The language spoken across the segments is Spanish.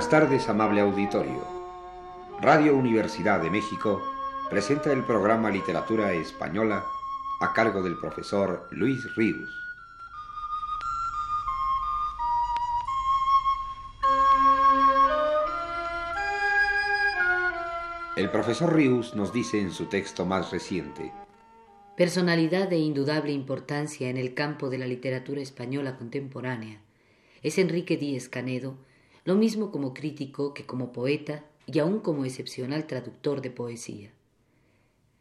Buenas tardes, amable auditorio. Radio Universidad de México presenta el programa Literatura Española a cargo del profesor Luis Ríos. El profesor Rius nos dice en su texto más reciente, Personalidad de indudable importancia en el campo de la literatura española contemporánea, es Enrique Díez Canedo, lo mismo como crítico que como poeta y aún como excepcional traductor de poesía.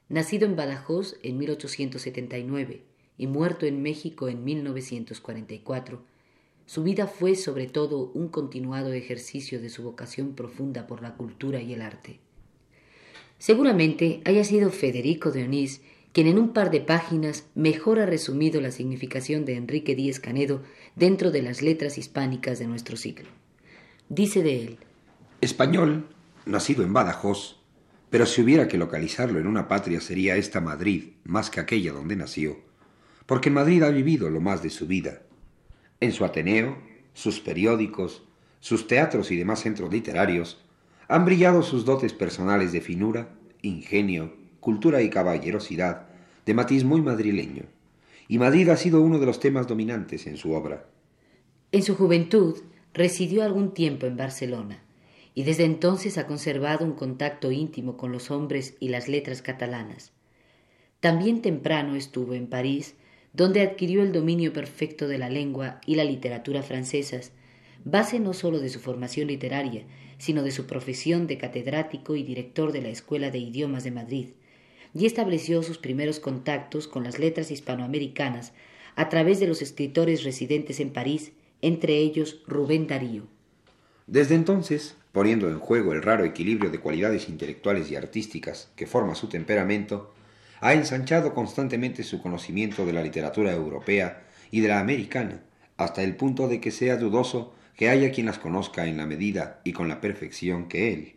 Nacido en Badajoz en 1879 y muerto en México en 1944, su vida fue sobre todo un continuado ejercicio de su vocación profunda por la cultura y el arte. Seguramente haya sido Federico de Onís quien en un par de páginas mejor ha resumido la significación de Enrique Díez Canedo dentro de las letras hispánicas de nuestro siglo. Dice de él, Español, nacido en Badajoz, pero si hubiera que localizarlo en una patria sería esta Madrid más que aquella donde nació, porque en Madrid ha vivido lo más de su vida. En su Ateneo, sus periódicos, sus teatros y demás centros literarios, han brillado sus dotes personales de finura, ingenio, cultura y caballerosidad, de matiz muy madrileño, y Madrid ha sido uno de los temas dominantes en su obra. En su juventud residió algún tiempo en Barcelona, y desde entonces ha conservado un contacto íntimo con los hombres y las letras catalanas. También temprano estuvo en París, donde adquirió el dominio perfecto de la lengua y la literatura francesas, base no sólo de su formación literaria, sino de su profesión de catedrático y director de la Escuela de Idiomas de Madrid, y estableció sus primeros contactos con las letras hispanoamericanas a través de los escritores residentes en París, entre ellos Rubén Darío. Desde entonces, poniendo en juego el raro equilibrio de cualidades intelectuales y artísticas que forma su temperamento, ha ensanchado constantemente su conocimiento de la literatura europea y de la americana, hasta el punto de que sea dudoso que haya quien las conozca en la medida y con la perfección que él.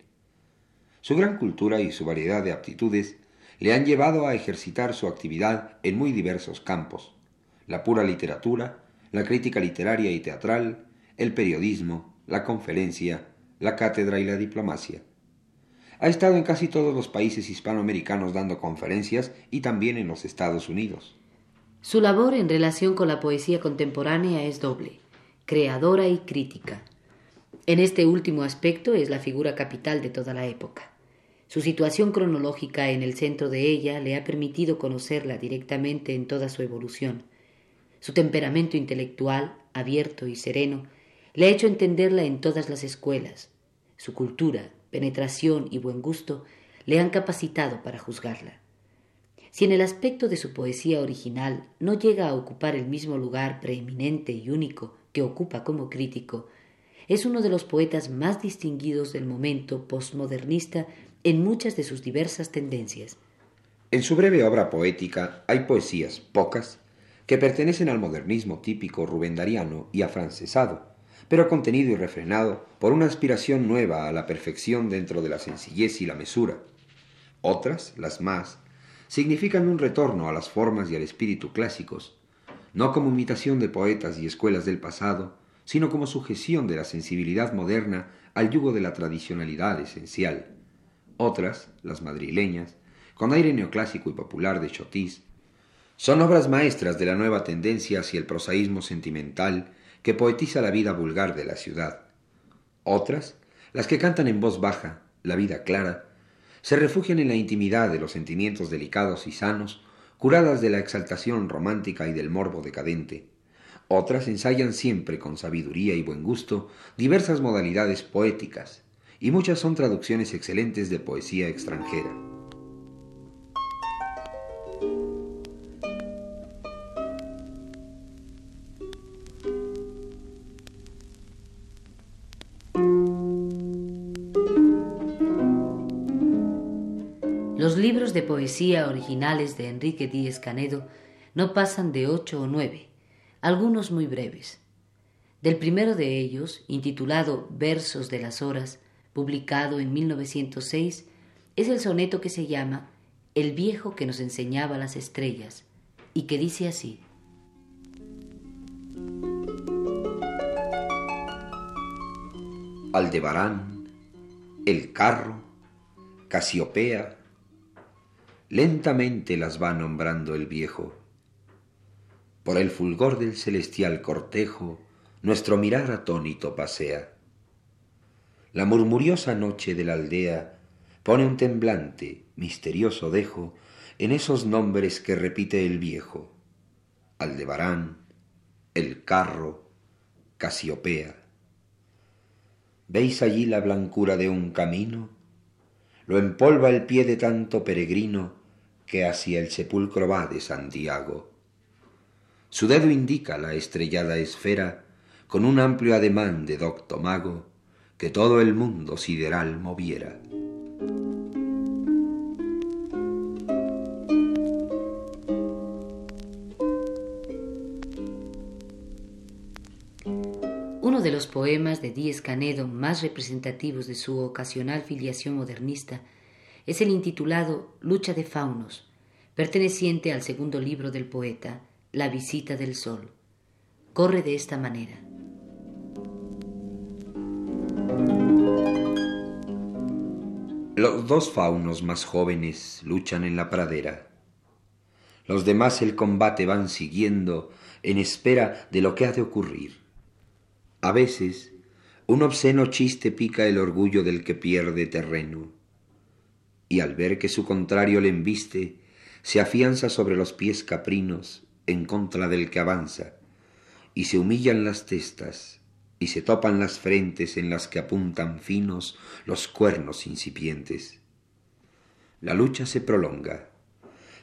Su gran cultura y su variedad de aptitudes le han llevado a ejercitar su actividad en muy diversos campos, la pura literatura, la crítica literaria y teatral, el periodismo, la conferencia, la cátedra y la diplomacia. Ha estado en casi todos los países hispanoamericanos dando conferencias y también en los Estados Unidos. Su labor en relación con la poesía contemporánea es doble creadora y crítica. En este último aspecto es la figura capital de toda la época. Su situación cronológica en el centro de ella le ha permitido conocerla directamente en toda su evolución. Su temperamento intelectual, abierto y sereno, le ha hecho entenderla en todas las escuelas. Su cultura, penetración y buen gusto le han capacitado para juzgarla. Si en el aspecto de su poesía original no llega a ocupar el mismo lugar preeminente y único que ocupa como crítico, es uno de los poetas más distinguidos del momento postmodernista en muchas de sus diversas tendencias. En su breve obra poética hay poesías, pocas, que pertenecen al modernismo típico rubendariano y afrancesado, pero contenido y refrenado por una aspiración nueva a la perfección dentro de la sencillez y la mesura. Otras, las más, significan un retorno a las formas y al espíritu clásicos, no como imitación de poetas y escuelas del pasado, sino como sujeción de la sensibilidad moderna al yugo de la tradicionalidad esencial. Otras, las madrileñas, con aire neoclásico y popular de Chotis, son obras maestras de la nueva tendencia hacia el prosaísmo sentimental que poetiza la vida vulgar de la ciudad. Otras, las que cantan en voz baja, la vida clara, se refugian en la intimidad de los sentimientos delicados y sanos curadas de la exaltación romántica y del morbo decadente. Otras ensayan siempre con sabiduría y buen gusto diversas modalidades poéticas, y muchas son traducciones excelentes de poesía extranjera. Poesía originales de Enrique Díez Canedo no pasan de ocho o nueve, algunos muy breves. Del primero de ellos, intitulado Versos de las Horas, publicado en 1906, es el soneto que se llama El viejo que nos enseñaba las estrellas, y que dice así. Aldebarán, el carro, Casiopea. Lentamente las va nombrando el viejo. Por el fulgor del celestial cortejo, nuestro mirar atónito pasea. La murmuriosa noche de la aldea pone un temblante, misterioso dejo en esos nombres que repite el viejo. Aldebarán, el carro, Casiopea. ¿Veis allí la blancura de un camino? Lo empolva el pie de tanto peregrino que hacia el sepulcro va de Santiago. Su dedo indica la estrellada esfera con un amplio ademán de docto mago que todo el mundo sideral moviera. Uno de los poemas de Díez Canedo más representativos de su ocasional filiación modernista es el intitulado Lucha de Faunos, perteneciente al segundo libro del poeta, La visita del sol. Corre de esta manera. Los dos faunos más jóvenes luchan en la pradera. Los demás el combate van siguiendo en espera de lo que ha de ocurrir. A veces, un obsceno chiste pica el orgullo del que pierde terreno, y al ver que su contrario le embiste, se afianza sobre los pies caprinos en contra del que avanza, y se humillan las testas, y se topan las frentes en las que apuntan finos los cuernos incipientes. La lucha se prolonga.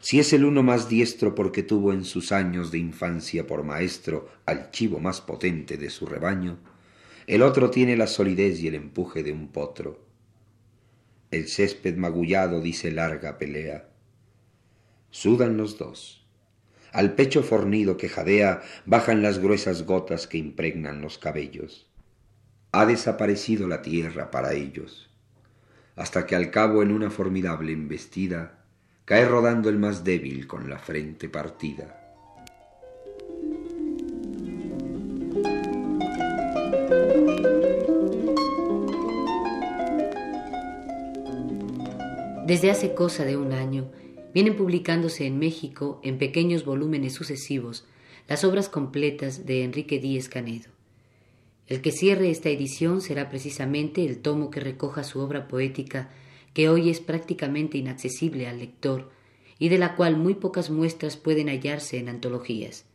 Si es el uno más diestro porque tuvo en sus años de infancia por maestro al chivo más potente de su rebaño, el otro tiene la solidez y el empuje de un potro. El césped magullado dice larga pelea. Sudan los dos al pecho fornido que jadea bajan las gruesas gotas que impregnan los cabellos. Ha desaparecido la tierra para ellos, hasta que al cabo en una formidable embestida cae rodando el más débil con la frente partida. Desde hace cosa de un año, vienen publicándose en México en pequeños volúmenes sucesivos las obras completas de Enrique Díez Canedo. El que cierre esta edición será precisamente el tomo que recoja su obra poética, que hoy es prácticamente inaccesible al lector y de la cual muy pocas muestras pueden hallarse en antologías.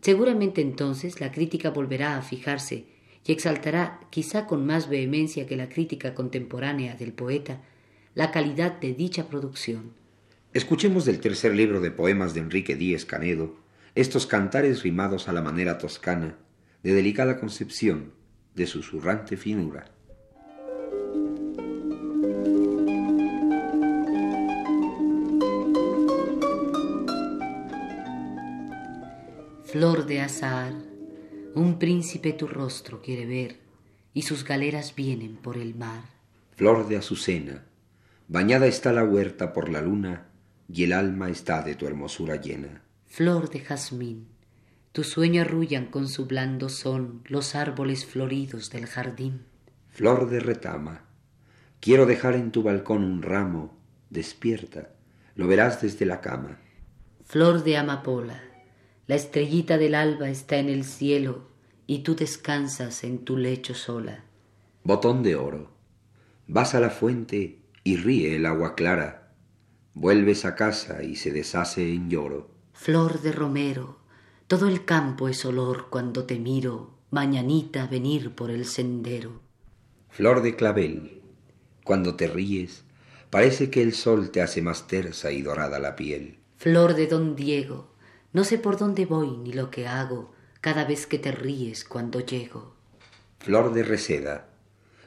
Seguramente entonces la crítica volverá a fijarse y exaltará, quizá con más vehemencia que la crítica contemporánea del poeta, la calidad de dicha producción. Escuchemos del tercer libro de poemas de Enrique Díez Canedo estos cantares rimados a la manera toscana, de delicada concepción, de susurrante finura. Flor de azar, un príncipe tu rostro quiere ver, y sus galeras vienen por el mar. Flor de azucena, bañada está la huerta por la luna, y el alma está de tu hermosura llena. Flor de jazmín, tu sueño arrullan con su blando son los árboles floridos del jardín. Flor de retama, quiero dejar en tu balcón un ramo, despierta, lo verás desde la cama. Flor de amapola, la estrellita del alba está en el cielo y tú descansas en tu lecho sola. Botón de oro, vas a la fuente y ríe el agua clara Vuelves a casa y se deshace en lloro. Flor de romero, todo el campo es olor cuando te miro, mañanita venir por el sendero. Flor de clavel, cuando te ríes, parece que el sol te hace más tersa y dorada la piel. Flor de don Diego, no sé por dónde voy ni lo que hago cada vez que te ríes cuando llego. Flor de reseda,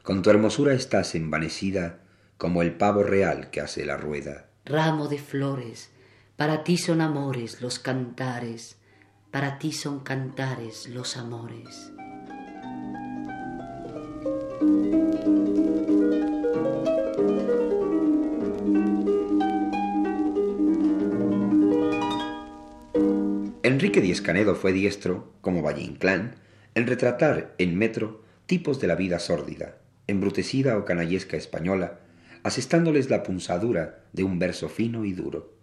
con tu hermosura estás envanecida como el pavo real que hace la rueda ramo de flores, para ti son amores los cantares, para ti son cantares los amores. Enrique Díez Canedo fue diestro, como Valle Inclán, en retratar en metro tipos de la vida sórdida, embrutecida o canallesca española, asestándoles la punzadura de un verso fino y duro.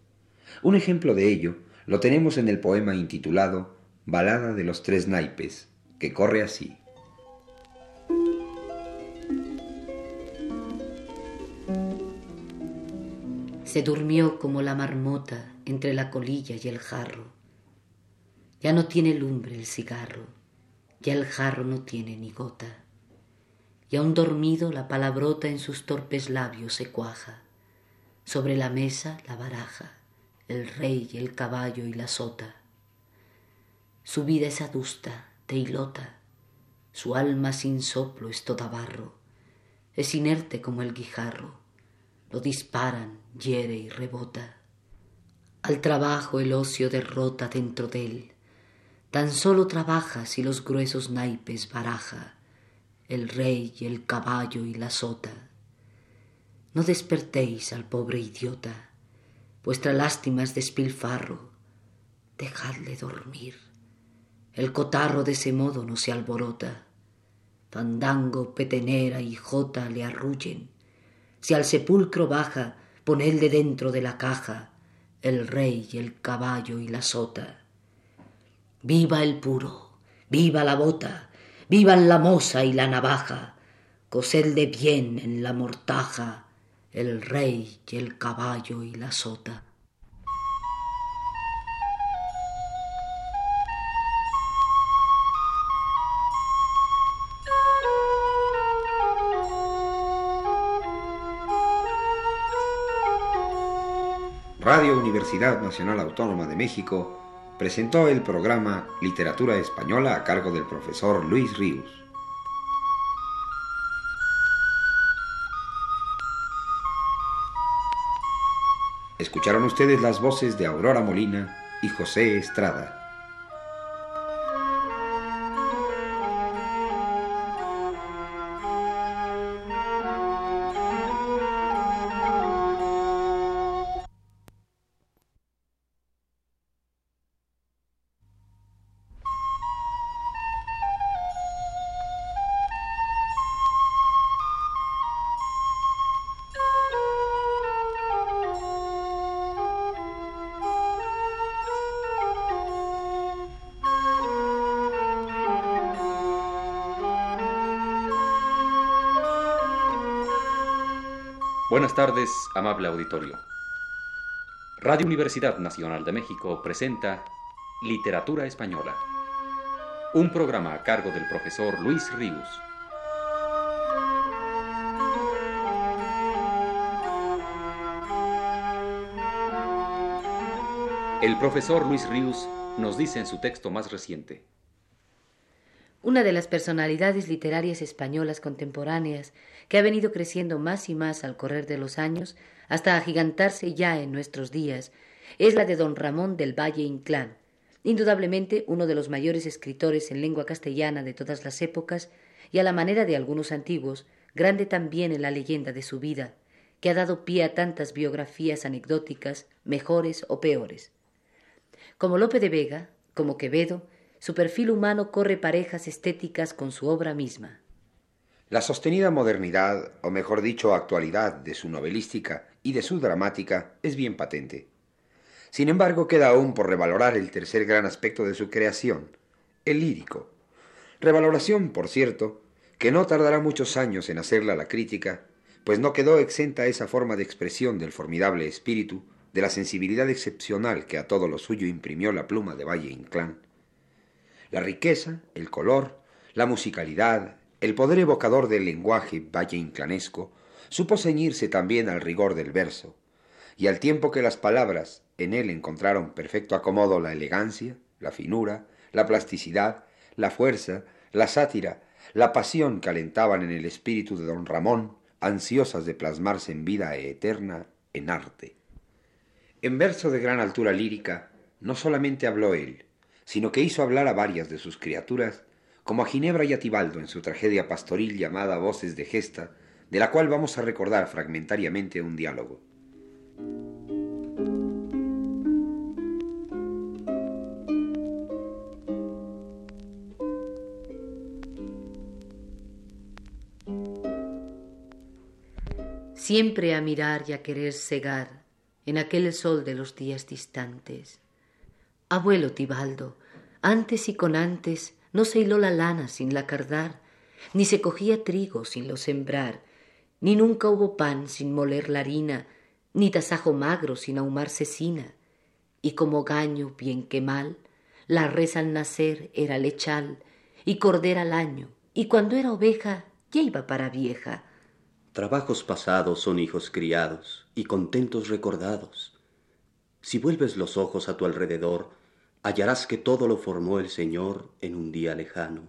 Un ejemplo de ello lo tenemos en el poema intitulado Balada de los tres naipes, que corre así. Se durmió como la marmota entre la colilla y el jarro. Ya no tiene lumbre el cigarro, ya el jarro no tiene ni gota y aún dormido la palabrota en sus torpes labios se cuaja. Sobre la mesa la baraja, el rey, el caballo y la sota. Su vida es adusta, teilota, su alma sin soplo es toda barro, es inerte como el guijarro, lo disparan, hiere y rebota. Al trabajo el ocio derrota dentro de él, tan solo trabaja si los gruesos naipes baraja el rey, el caballo y la sota. No despertéis al pobre idiota, vuestra lástima es despilfarro, dejadle dormir. El cotarro de ese modo no se alborota. Fandango, petenera y jota le arrullen. Si al sepulcro baja, ponedle dentro de la caja el rey el caballo y la sota. Viva el puro, viva la bota, vivan la moza y la navaja, de bien en la mortaja el rey y el caballo y la sota. Radio Universidad Nacional Autónoma de México presentó el programa Literatura Española a cargo del profesor Luis Ríos. Escucharon ustedes las voces de Aurora Molina y José Estrada. Buenas tardes, amable auditorio. Radio Universidad Nacional de México presenta Literatura Española, un programa a cargo del profesor Luis Ríos. El profesor Luis Ríos nos dice en su texto más reciente, una de las personalidades literarias españolas contemporáneas que ha venido creciendo más y más al correr de los años hasta agigantarse ya en nuestros días, es la de don Ramón del Valle Inclán, indudablemente uno de los mayores escritores en lengua castellana de todas las épocas y a la manera de algunos antiguos, grande también en la leyenda de su vida, que ha dado pie a tantas biografías anecdóticas, mejores o peores. Como Lope de Vega, como Quevedo, su perfil humano corre parejas estéticas con su obra misma. La sostenida modernidad, o mejor dicho, actualidad de su novelística y de su dramática es bien patente. Sin embargo, queda aún por revalorar el tercer gran aspecto de su creación, el lírico. Revaloración, por cierto, que no tardará muchos años en hacerla la crítica, pues no quedó exenta esa forma de expresión del formidable espíritu, de la sensibilidad excepcional que a todo lo suyo imprimió la pluma de Valle Inclán. La riqueza, el color, la musicalidad, el poder evocador del lenguaje valle inclanesco supo ceñirse también al rigor del verso, y al tiempo que las palabras en él encontraron perfecto acomodo la elegancia, la finura, la plasticidad, la fuerza, la sátira, la pasión que alentaban en el espíritu de don Ramón, ansiosas de plasmarse en vida eterna en arte. En verso de gran altura lírica, no solamente habló él, sino que hizo hablar a varias de sus criaturas, como a Ginebra y a Tibaldo en su tragedia pastoril llamada Voces de Gesta, de la cual vamos a recordar fragmentariamente un diálogo. siempre a mirar y a querer cegar en aquel sol de los días distantes. Abuelo Tibaldo, antes y con antes no se hiló la lana sin la cardar, ni se cogía trigo sin lo sembrar, ni nunca hubo pan sin moler la harina, ni tasajo magro sin ahumar cecina, y como gaño bien que mal, la res al nacer era lechal, y cordera al año, y cuando era oveja ya iba para vieja. Trabajos pasados son hijos criados y contentos recordados. Si vuelves los ojos a tu alrededor, hallarás que todo lo formó el Señor en un día lejano.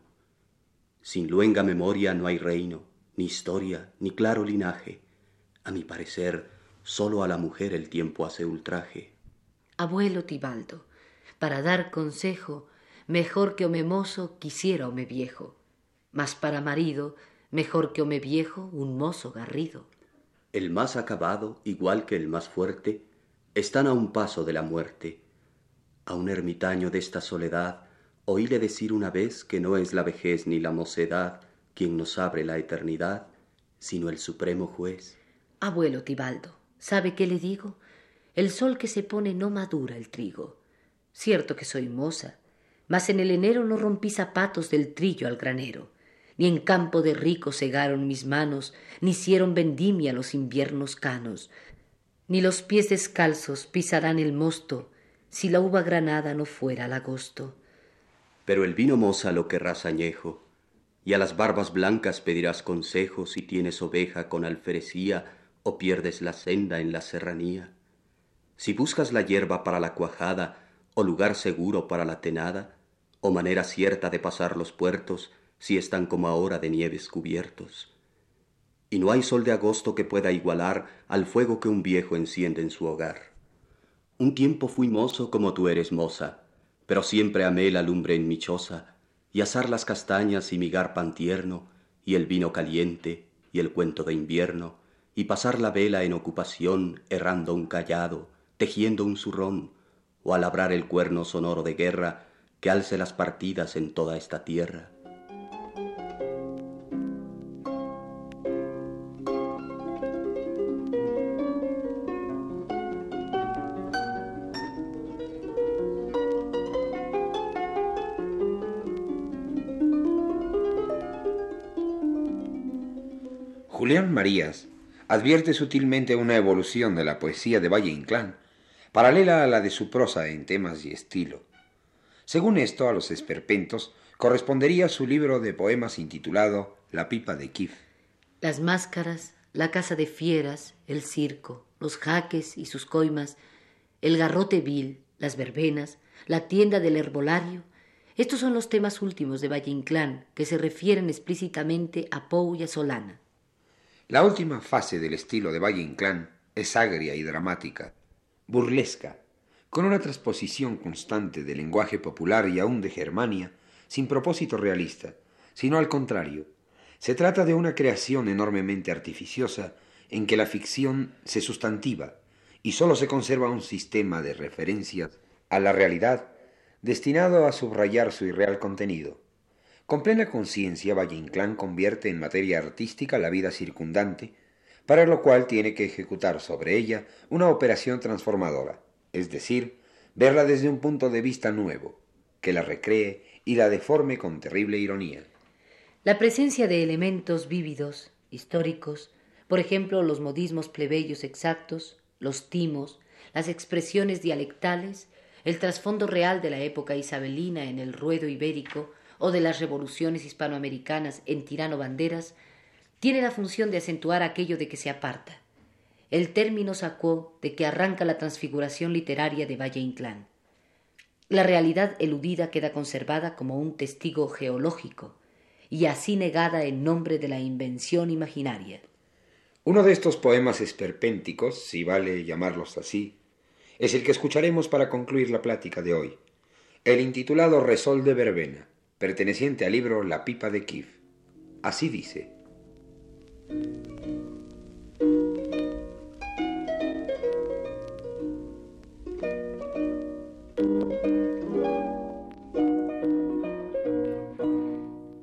Sin luenga memoria no hay reino, ni historia, ni claro linaje. A mi parecer, sólo a la mujer el tiempo hace ultraje. Abuelo Tibaldo, para dar consejo, mejor que ome mozo quisiera ome viejo, mas para marido, mejor que ome viejo un mozo garrido. El más acabado, igual que el más fuerte, están a un paso de la muerte. A un ermitaño de esta soledad oíle decir una vez que no es la vejez ni la mocedad quien nos abre la eternidad, sino el supremo juez. Abuelo Tibaldo, ¿sabe qué le digo? El sol que se pone no madura el trigo. Cierto que soy moza, mas en el enero no rompí zapatos del trillo al granero, ni en campo de rico segaron mis manos, ni hicieron vendimia los inviernos canos, ni los pies descalzos pisarán el mosto, si la uva granada no fuera al agosto. Pero el vino moza lo querrás añejo, y a las barbas blancas pedirás consejo si tienes oveja con alferecía o pierdes la senda en la serranía. Si buscas la hierba para la cuajada, o lugar seguro para la tenada, o manera cierta de pasar los puertos, si están como ahora de nieves cubiertos. Y no hay sol de agosto que pueda igualar al fuego que un viejo enciende en su hogar. Un tiempo fui mozo como tú eres moza, pero siempre amé la lumbre en mi choza, y asar las castañas y migar pan tierno, y el vino caliente, y el cuento de invierno, y pasar la vela en ocupación, errando un callado, tejiendo un zurrón, o a labrar el cuerno sonoro de guerra que alce las partidas en toda esta tierra. Julián Marías advierte sutilmente una evolución de la poesía de Valle Inclán, paralela a la de su prosa en temas y estilo. Según esto, a los esperpentos correspondería su libro de poemas intitulado La pipa de Kif. Las máscaras, la casa de fieras, el circo, los jaques y sus coimas, el garrote vil, las verbenas, la tienda del herbolario, estos son los temas últimos de Valle Inclán que se refieren explícitamente a Pou y a Solana. La última fase del estilo de Valle Inclán es agria y dramática, burlesca, con una transposición constante del lenguaje popular y aún de Germania, sin propósito realista, sino al contrario. Se trata de una creación enormemente artificiosa en que la ficción se sustantiva y sólo se conserva un sistema de referencias a la realidad destinado a subrayar su irreal contenido. Con plena conciencia, Valle Inclán convierte en materia artística la vida circundante, para lo cual tiene que ejecutar sobre ella una operación transformadora, es decir, verla desde un punto de vista nuevo, que la recree y la deforme con terrible ironía. La presencia de elementos vívidos, históricos, por ejemplo, los modismos plebeyos exactos, los timos, las expresiones dialectales, el trasfondo real de la época isabelina en el ruedo ibérico, o de las revoluciones hispanoamericanas en Tirano Banderas, tiene la función de acentuar aquello de que se aparta. El término sacó de que arranca la transfiguración literaria de Valle Inclán. La realidad eludida queda conservada como un testigo geológico y así negada en nombre de la invención imaginaria. Uno de estos poemas esperpénticos, si vale llamarlos así, es el que escucharemos para concluir la plática de hoy, el intitulado Resol de Verbena perteneciente al libro La pipa de Kif. Así dice.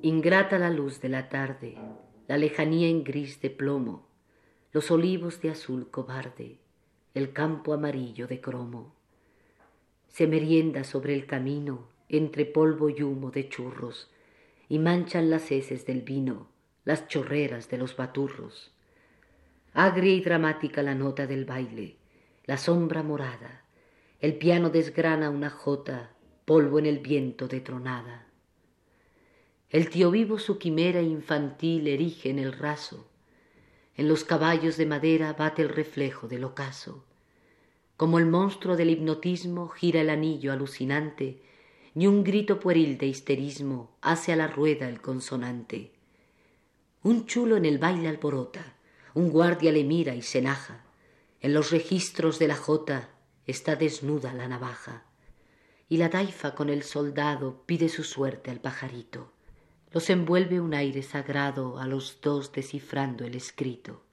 Ingrata la luz de la tarde, la lejanía en gris de plomo, los olivos de azul cobarde, el campo amarillo de cromo. Se merienda sobre el camino entre polvo y humo de churros, y manchan las heces del vino, las chorreras de los baturros. Agria y dramática la nota del baile, la sombra morada, el piano desgrana una jota, polvo en el viento de tronada. El tío vivo su quimera infantil erige en el raso, en los caballos de madera bate el reflejo del ocaso. Como el monstruo del hipnotismo gira el anillo alucinante, ni un grito pueril de histerismo hace a la rueda el consonante. Un chulo en el baile alborota, un guardia le mira y se enaja. En los registros de la jota está desnuda la navaja. Y la taifa con el soldado pide su suerte al pajarito. Los envuelve un aire sagrado a los dos descifrando el escrito.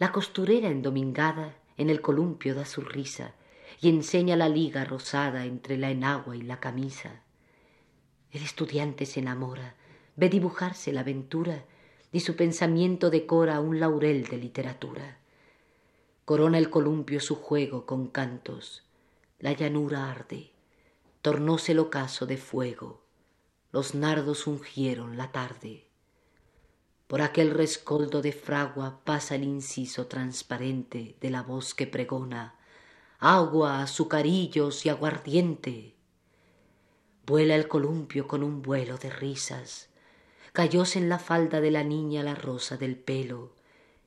La costurera endomingada en el columpio da su risa y enseña la liga rosada entre la enagua y la camisa. El estudiante se enamora, ve dibujarse la aventura y su pensamiento decora un laurel de literatura. Corona el columpio su juego con cantos, la llanura arde, tornóse el ocaso de fuego, los nardos ungieron la tarde. Por aquel rescoldo de fragua pasa el inciso transparente de la voz que pregona agua, azucarillos y aguardiente. Vuela el columpio con un vuelo de risas. Cayóse en la falda de la niña la rosa del pelo,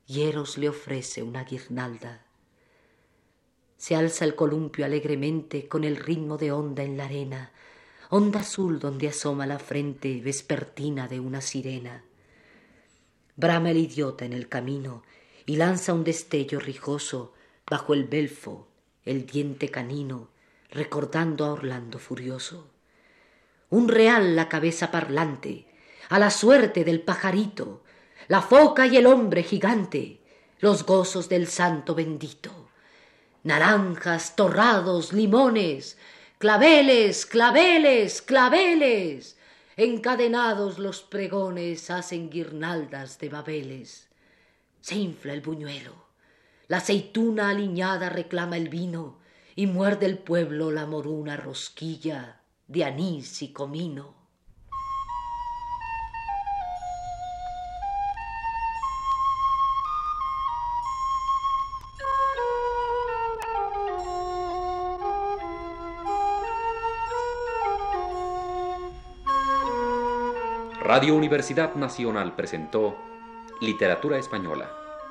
y Eros le ofrece una guirnalda. Se alza el columpio alegremente con el ritmo de onda en la arena, onda azul donde asoma la frente vespertina de una sirena brama el idiota en el camino y lanza un destello rijoso bajo el belfo, el diente canino, recordando a Orlando furioso. Un real la cabeza parlante, a la suerte del pajarito, la foca y el hombre gigante, los gozos del santo bendito. Naranjas, torrados, limones, claveles, claveles, claveles, encadenados los pregones hacen guirnaldas de babeles. Se infla el buñuelo, la aceituna aliñada reclama el vino y muerde el pueblo la moruna rosquilla de anís y comino. Radio Universidad Nacional presentó Literatura Española,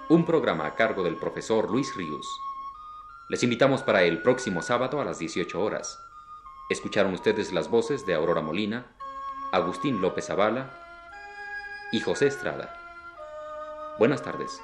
un programa a cargo del profesor Luis Ríos. Les invitamos para el próximo sábado a las 18 horas. Escucharon ustedes las voces de Aurora Molina, Agustín López Zavala y José Estrada. Buenas tardes.